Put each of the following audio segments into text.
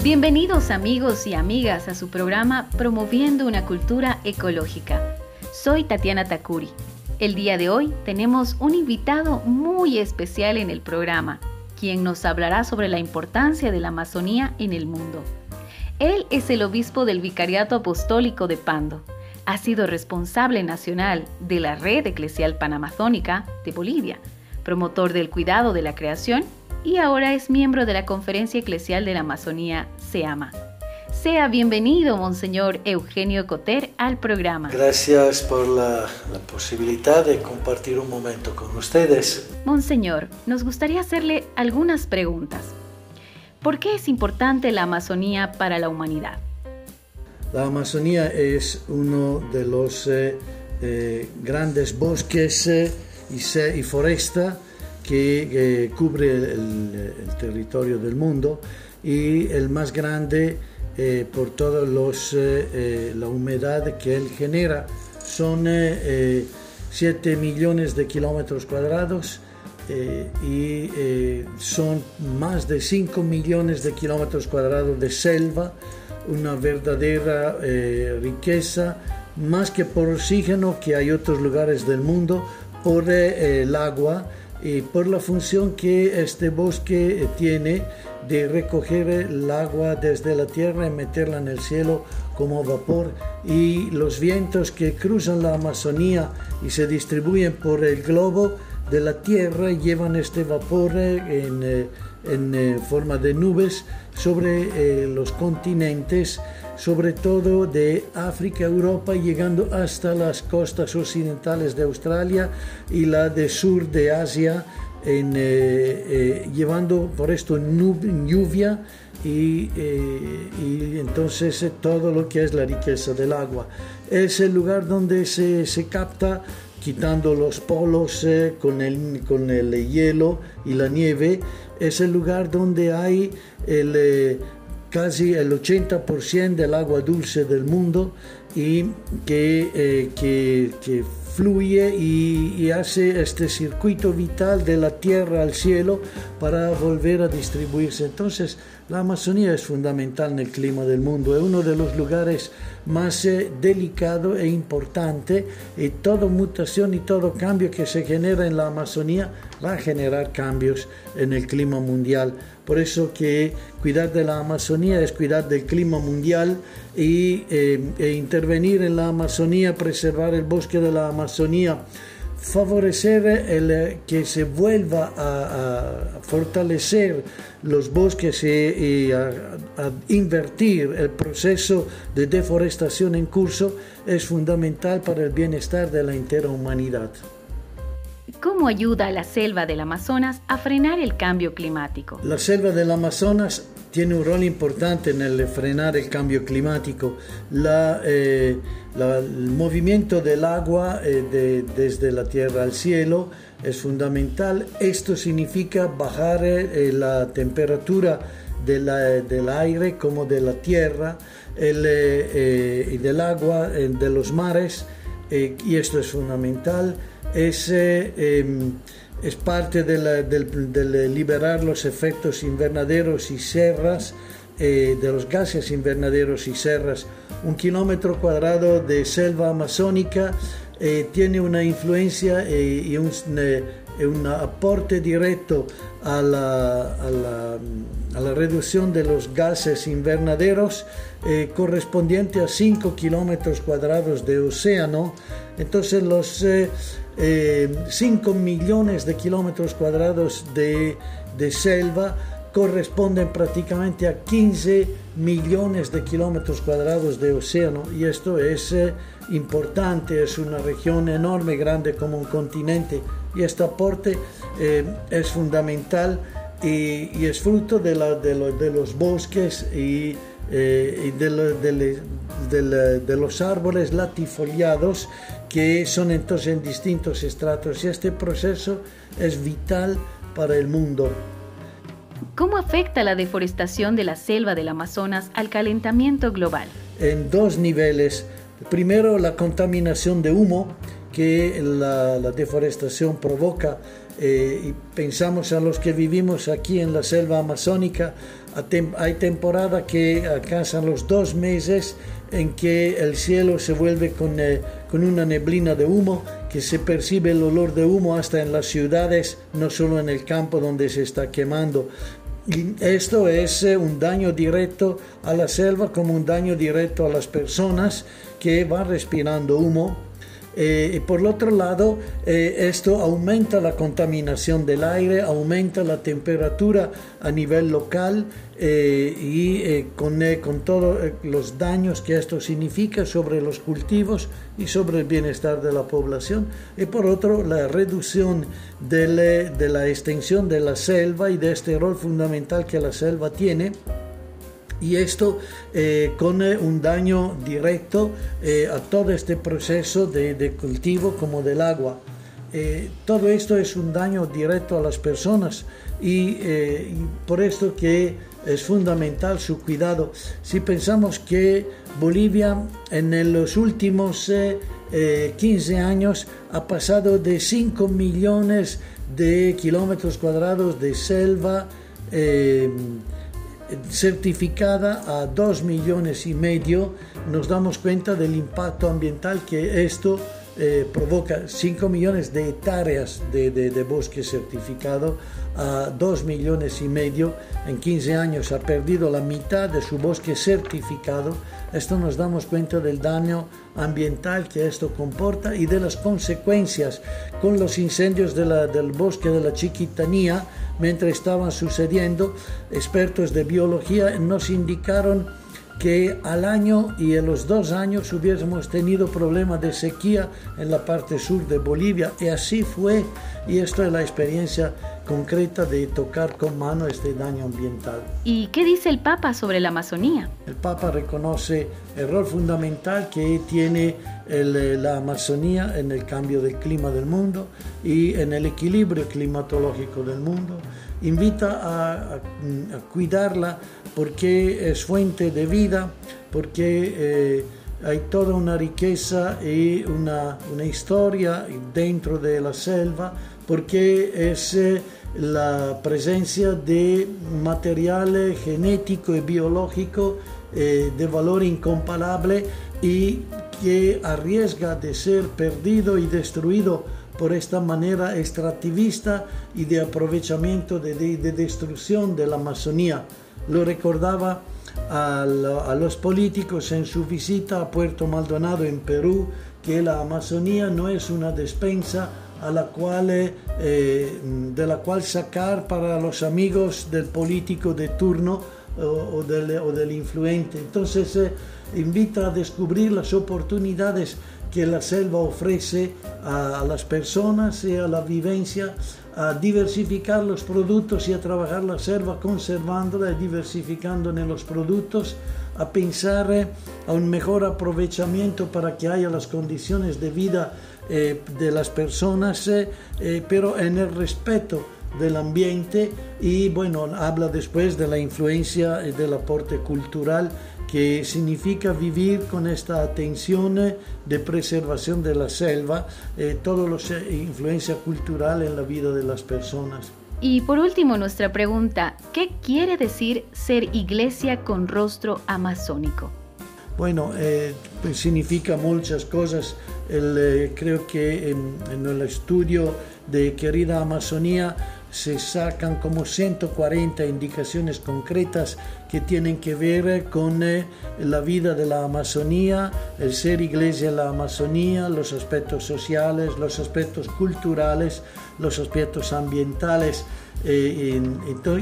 Bienvenidos amigos y amigas a su programa Promoviendo una cultura ecológica. Soy Tatiana Takuri. El día de hoy tenemos un invitado muy especial en el programa, quien nos hablará sobre la importancia de la Amazonía en el mundo. Él es el obispo del Vicariato Apostólico de Pando. Ha sido responsable nacional de la Red Eclesial Panamazónica de Bolivia, promotor del cuidado de la creación y ahora es miembro de la Conferencia Eclesial de la Amazonía, SEAMA. Sea bienvenido, Monseñor Eugenio Coter, al programa. Gracias por la, la, posibilidad de compartir un momento con ustedes. Monseñor, nos gustaría hacerle algunas preguntas. ¿Por qué es importante la Amazonía para la humanidad? La Amazonía es uno de los eh, eh, grandes bosques eh, y, y, foresta que eh, cubre el, territorio del mundo y el más grande eh, por toda eh, la humedad que él genera. Son 7 millones de kilómetros cuadrados eh, y eh, son más de 5 millones de kilómetros cuadrados de selva, una verdadera eh, riqueza, más que por oxígeno que hay otros lugares del mundo, por el agua y por la función que este bosque tiene de recoger el agua desde la tierra y meterla en el cielo como vapor. Y los vientos que cruzan la Amazonía y se distribuyen por el globo de la tierra llevan este vapor en, eh, en eh, forma de nubes sobre eh, los continentes, sobre todo de África, Europa, llegando hasta las costas occidentales de Australia y la de sur de Asia, en, llevando por esto lluvia y, y, entonces todo lo que es la riqueza del agua. Es el lugar donde se, se capta quitando los polos eh, con, el, con el hielo y la nieve, es el lugar donde hay el, eh, casi el 80% del agua dulce del mundo y que, eh, que, que fluye y, hace este circuito vital de la tierra al cielo para volver a distribuirse. Entonces, la Amazonía es fundamental en el clima del mundo, es uno de los lugares más eh, delicado e importante y toda mutación y todo cambio que se genera en la Amazonía va a generar cambios en el clima mundial. Por eso que cuidar de la Amazonía es cuidar del clima mundial y eh, e intervenir en la Amazonía, preservar el bosque de la Amazonía favorecer el, que se vuelva a, fortalecer los bosques y, y a, a, invertir el proceso de deforestación en curso es fundamental para el bienestar de la entera humanidad. ¿Cómo ayuda la selva del Amazonas a frenar el cambio climático? La selva del Amazonas tiene un rol importante en el frenar el cambio climático. Eh, el movimiento del agua eh, de, desde la tierra al cielo es fundamental. Esto significa bajar eh, la temperatura del aire como de la tierra y del agua de los mares y esto es fundamental. Es, em, es parte de, del, de, liberar los efectos invernaderos y serras, eh, de los gases invernaderos y serras. Un kilómetro cuadrado de selva amazónica eh, tiene una influencia eh, y un, un, aporte directo a la, a, la, a la, reducción de los gases invernaderos correspondiente a 5 kilómetros cuadrados de océano. Entonces los 5 eh, millones de kilómetros cuadrados de, selva corresponden prácticamente a 15 millones de kilómetros cuadrados de océano. Y esto es eh, importante, es una región enorme, grande como un continente. Y este aporte eh, es fundamental y, es fruto de, los bosques y, de, los árboles latifoliados que son entonces en distintos estratos y este proceso es vital para el mundo. ¿Cómo afecta la deforestación de la selva del Amazonas al calentamiento global? En dos niveles. Primero, la contaminación de humo que la, la deforestación provoca eh, y pensamos a los que vivimos aquí en la selva amazónica, hay temporada que alcanzan los dos meses en que el cielo se vuelve con, eh, con, una neblina de humo, que se percibe el olor de humo hasta en las ciudades, no solo en el campo donde se está quemando. Esto es eh, un daño directo a la selva como un daño directo a las personas que van respirando humo eh, y por otro lado, eh, esto aumenta la contaminación del aire, aumenta la temperatura a nivel local eh, y con, con todos los daños que esto significa sobre los cultivos y sobre el bienestar de la población. Y por otro, la reducción de la extensión de la selva y de este rol fundamental que la selva tiene y esto eh, con eh, un daño directo eh, a todo este proceso de, cultivo como del agua. todo esto es un daño directo a las personas y, por esto que es fundamental su cuidado. Si pensamos que Bolivia en los últimos 15 años ha pasado de 5 millones de kilómetros cuadrados de selva, certificada a 2 millones y medio, nos damos cuenta del impacto ambiental que esto eh, provoca 5 millones de hectáreas de, de, bosque certificado a 2 millones y medio. En 15 años ha perdido la mitad de su bosque certificado. Esto nos damos cuenta del daño ambiental que esto comporta y de las consecuencias con los incendios de la, del bosque de la Chiquitanía. Mientras estaban sucediendo, expertos de biología nos indicaron que al año y en los dos años hubiésemos tenido problemas de sequía en la parte sur de Bolivia. Y así fue y esto es la experiencia concreta de tocar con mano este daño ambiental. ¿Y qué dice el Papa sobre la Amazonía? El Papa reconoce el rol fundamental que tiene eh, la Amazonía en el cambio del clima del mundo y en el equilibrio climatológico del mundo. Invita a, a cuidarla porque es fuente de vida, porque eh, hay toda una riqueza y una, una, historia dentro de la selva, porque es eh, la presencia de material genético y biológico eh, de valor incomparable y que arriesga de ser perdido y destruido por esta manera extractivista y de aprovechamiento, de, de destrucción de la Amazonía. Lo recordaba a, los políticos en su visita a Puerto Maldonado en Perú, que la Amazonía no es una despensa a la cual, eh, de la cual sacar para los amigos del político de turno o, del, o del, influente. Entonces eh, invita a descubrir las oportunidades que la selva ofrece a, las personas y a la vivencia, a diversificar los productos y a trabajar la selva conservándola y diversificando en los productos, a pensar eh, a un mejor aprovechamiento para que haya las condiciones de vida eh, de las personas, eh, pero en el respeto del ambiente y bueno, habla después de la influencia y del aporte cultural que significa vivir con esta atención de preservación de la selva, eh, toda la influencia cultural en la vida de las personas. Y por último, nuestra pregunta, ¿qué quiere decir ser iglesia con rostro amazónico? Bueno, eh, pues significa muchas cosas. Eh, creo que en, el estudio de Querida Amazonía, se sacan como 140 indicaciones concretas que tienen que ver con eh, la vida de la Amazonía, el ser iglesia de la Amazonía, los aspectos sociales, los aspectos culturales, los aspectos ambientales eh,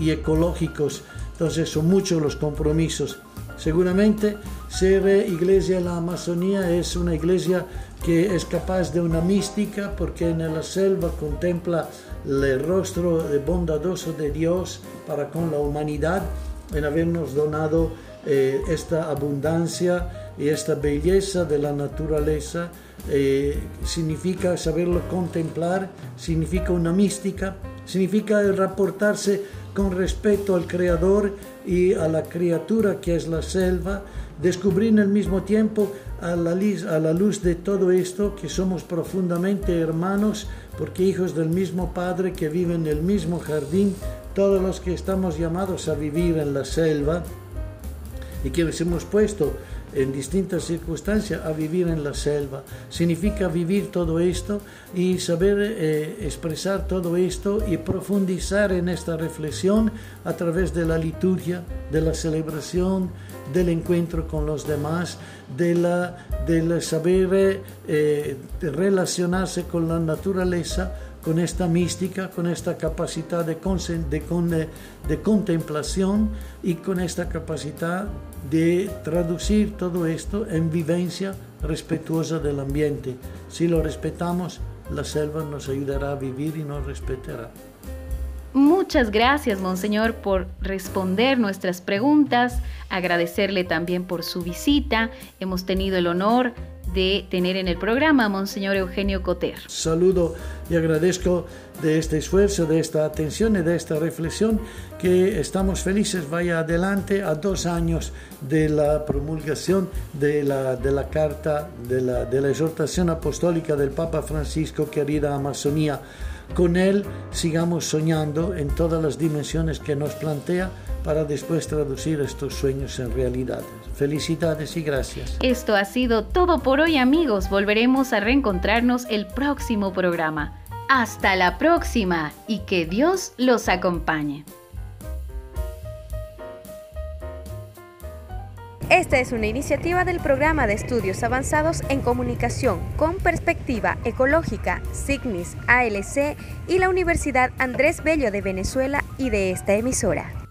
y, ecológicos. Entonces son muchos los compromisos. Seguramente ser iglesia de la Amazonía es una iglesia que es capaz de una mística porque en la selva contempla el rostro bondadoso de Dios para con la humanidad en habernos donado eh, esta abundancia y esta belleza de la naturaleza. Eh, significa saberlo contemplar, significa una mística, significa reportarse con respeto al Creador y a la criatura que es la selva, descubrir el mismo tiempo a la, a la luz de todo esto que somos profundamente hermanos porque hijos del mismo Padre que viven en el mismo jardín, todos los que estamos llamados a vivir en la selva. Y que nos hemos puesto en distintas circunstancias a vivir en la selva. Significa vivir todo esto y saber eh, expresar todo esto y profundizar en esta reflexión a través de la liturgia, de la celebración, del encuentro con los demás, de la, del saber eh, relacionarse con la naturaleza con esta mística, con esta capacidad de, de, de, contemplación y con esta capacidad de traducir todo esto en vivencia respetuosa del ambiente. Si lo respetamos, la selva nos ayudará a vivir y nos respetará. Muchas gracias, Monseñor, por responder nuestras preguntas, agradecerle también por su visita. Hemos tenido el honor de tener en el programa Monseñor Eugenio Coter. Saludo y agradezco de este esfuerzo, de esta atención y de esta reflexión que estamos felices vaya adelante a dos años de la promulgación de la, carta de la, exhortación apostólica del Papa Francisco, querida Amazonía. Con él sigamos soñando en todas las dimensiones que nos plantea para después traducir estos sueños en realidades. Felicidades y gracias. Esto ha sido todo por hoy amigos. Volveremos a reencontrarnos el próximo programa. Hasta la próxima y que Dios los acompañe. Esta es una iniciativa del programa de estudios avanzados en comunicación con perspectiva ecológica, SIGNIS, ALC y la Universidad Andrés Bello de Venezuela y de esta emisora.